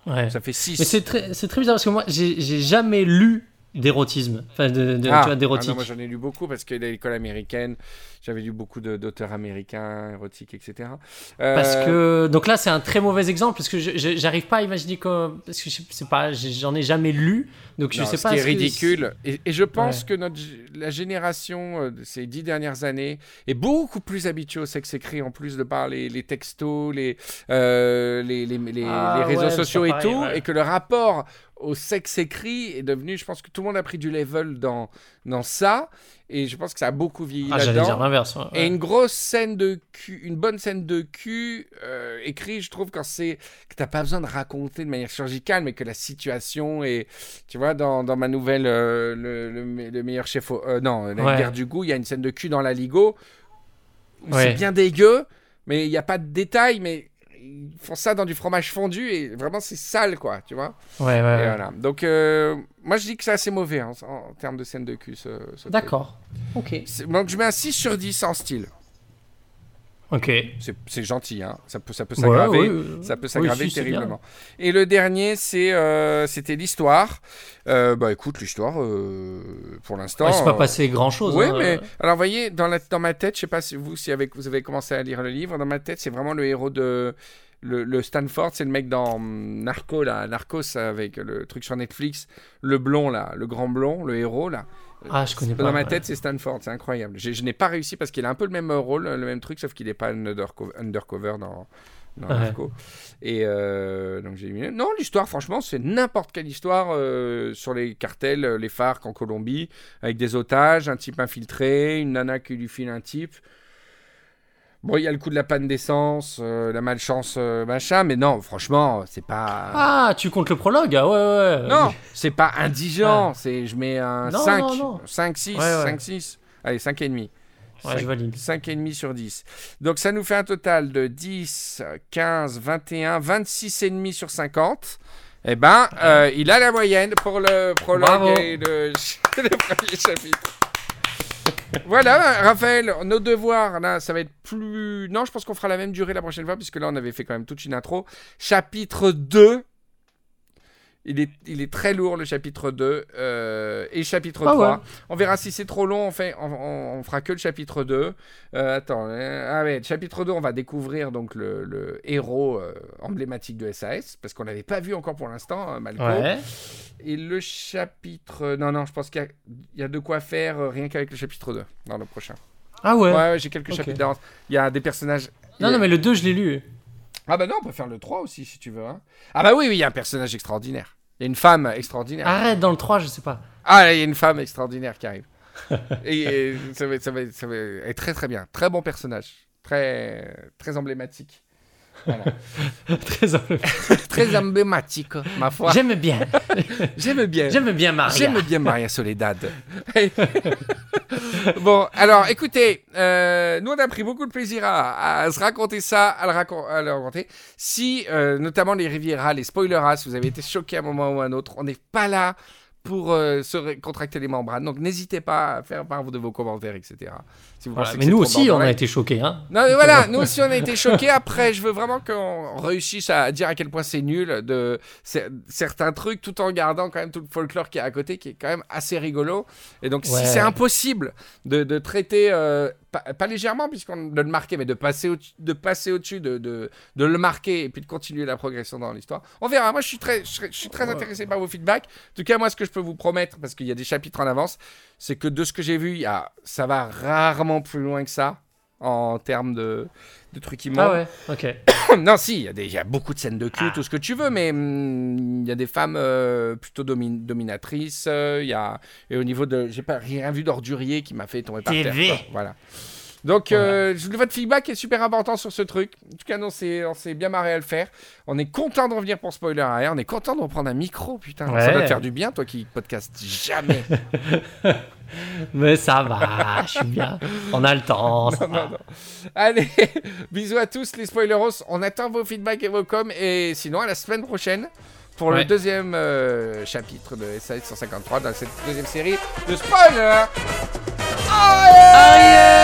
Ouais. Ça fait 6. Mais c'est très, c'est très bizarre parce que moi, j'ai j'ai jamais lu d'érotisme, enfin de, de- Ah, tu vois, d'érotique. ah non, moi j'en ai lu beaucoup parce que l'école américaine, j'avais lu beaucoup d'auteurs américains, érotiques, etc. Euh, Parce que donc là c'est un très mauvais exemple parce que j'arrive pas à imaginer que parce que je sais pas j'en ai jamais lu donc je non, sais ce pas qui est ce que- ridicule. Et, et je pense Ouais. que notre, la génération euh, de ces dix dernières années est beaucoup plus habituée au sexe écrit en plus de par les, les textos, les, euh, les, les, les- Ah, les réseaux ouais, sociaux et pareil, tout, ouais. et que le rapport au sexe écrit est devenu, je pense que tout le monde a pris du level dans, dans ça, et je pense que ça a beaucoup vieilli ah, là-dedans. dire l'inverse ouais. Et une grosse scène de cul, une bonne scène de cul euh, écrit, je trouve, quand c'est que t'as pas besoin de raconter de manière chirurgicale, mais que la situation est, tu vois, dans, dans ma nouvelle, euh, le, le me- le meilleur chef, au- euh, non, la Ouais. guerre du goût, il y a une scène de cul dans la Ligo. Ouais. C'est bien dégueu, mais il n'y a pas de détails, mais ils font ça dans du fromage fondu et vraiment c'est sale, quoi, tu vois. ouais ouais, Et ouais. voilà. Donc, euh, moi je dis que c'est assez mauvais hein, en, en termes de scène de cul. Ce, ce d'accord ok Donc je mets un 6 sur 10 en style. Ok C'est gentil, hein. ça peut, ça peut s'aggraver. ouais, ouais. Ça peut Oui, s'aggraver si, terriblement. Et le dernier, c'est euh, c'était l'histoire. Euh, bah écoute, l'histoire, euh, pour l'instant. Il s'est pas euh, passé grand chose Oui, mais alors, voyez, dans, la, dans ma tête, je sais pas si vous, si avec, vous avez commencé à lire le livre, dans ma tête, c'est vraiment le héros de. Le, le Stanford, c'est le mec dans hum, Narco, là, Narcos, avec le truc sur Netflix, le blond, là, le grand blond, le héros, là. Ah, je connais Dans ma ouais. tête, c'est Stanford, c'est incroyable. Je n'ai pas réussi parce qu'il a un peu le même rôle, le même truc, sauf qu'il n'est pas un undercover, dans, dans Ouais. Et euh, donc j'ai mis. Non, l'histoire, franchement, c'est n'importe quelle histoire euh, sur les cartels, euh, les FARC en Colombie, avec des otages, un type infiltré, une nana qui lui file un type. Bon, il y a le coup de la panne d'essence, euh, la malchance, euh, machin, mais non, franchement, c'est pas. ah tu comptes le prologue ah ouais ouais Non, c'est pas indigent, c'est je mets un Non, 5, non, non. 5, 6, Ouais, ouais. 5, 6. Allez, 5 et demi. ouais je valide 5,5 sur 10. Donc ça nous fait un total de 10, 15, 21, 26 et demi sur 50. Eh ben, euh, il a la moyenne pour le prologue Bravo. et le, (laughs) le premier chapitre. Voilà, Raphaël, nos devoirs, là, ça va être plus... Non, je pense qu'on fera la même durée la prochaine fois, puisque là, on avait fait quand même toute une intro. Chapitre 2. Il est, il est très lourd, le chapitre 2. euh, et chapitre Ah 3. ouais. On verra si c'est trop long, on, fait, on, on- on fera que le chapitre 2. Euh, attends, euh, ah ouais, chapitre 2, on va découvrir donc le, le héros euh, emblématique de SAS, parce qu'on l'avait pas vu encore pour l'instant, hein, Malco. ouais Et le chapitre... Non, non, je pense qu'il y a- il y, a de quoi faire rien qu'avec le chapitre 2, dans le prochain. ah ouais, Ouais, ouais, j'ai quelques chapitres d'avance. Il y a des personnages... non non mais le 2 je l'ai lu Ah bah non, on peut faire le 3 aussi, si tu veux. hein. Ah bah oui, oui, il y a un personnage extraordinaire. Il y a une femme extraordinaire. Ah, arrête dans le 3 je sais pas là, il y a une femme extraordinaire qui arrive. (laughs) et, et ça, va, ça, va, ça va être très très bien. Très bon personnage. Très, très emblématique. Voilà. (laughs) Très emblématique. (laughs) très emblématique, ma foi. J'aime bien. (laughs) J'aime bien. J'aime bien Maria. J'aime bien Maria Soledad. bon, alors écoutez, euh, nous on a pris beaucoup de plaisir à, à se raconter ça, à le, racon- à le raconter. Si, euh, notamment les Riviera, les spoilers, si vous avez été choqués à un moment ou à un autre, on n'est pas là pour euh, se contracter les membranes. Donc n'hésitez pas à faire part de vos commentaires, etc. Si vous Voilà, pensez que mais nous aussi, on a été choqués. Hein. Non mais voilà, nous aussi on a été choqués. Après, je veux vraiment qu'on réussisse à dire à quel point c'est nul de cer- certains trucs, tout en gardant quand même tout le folklore qui est à côté, qui est quand même assez rigolo. Et donc, si c'est impossible de, de traiter, euh, pas, pas légèrement puisqu'on de le marquer, mais de passer au de passer au-dessus, de, de, de le marquer et puis de continuer la progression dans l'histoire, on verra. Moi, je suis très, je, serais- je suis très intéressé par vos feedbacks. En tout cas, moi, ce que je peux vous promettre, parce qu'il y a des chapitres en avance, c'est que de ce que j'ai vu, il y a, ça va rarement plus loin que ça en termes de, de trucs immondes. Ah ouais, (coughs) ok. non, si, il y, a y beaucoup de scènes de cul, tout ce que tu veux, mais hum, il y a des femmes euh, plutôt domi- dominatrices. euh, Il y a, et au niveau de. J'ai pas rien vu d'ordurier qui m'a fait tomber par terre. TV. Voilà. Donc, euh, votre feedback est super important sur ce truc. En tout cas, non, on s'est bien marré à le faire. On est content de revenir pour Spoiler arrière. On est content de reprendre un micro, putain. Ça doit te faire du bien, toi qui podcast jamais. (laughs) Mais ça va, je suis bien. On a le temps. (laughs) non, non. Allez, (laughs) bisous à tous les spoileros. On attend vos feedbacks et vos coms. Et sinon, à la semaine prochaine pour le deuxième euh, chapitre de SAS 153 dans cette deuxième série de spoiler. Allez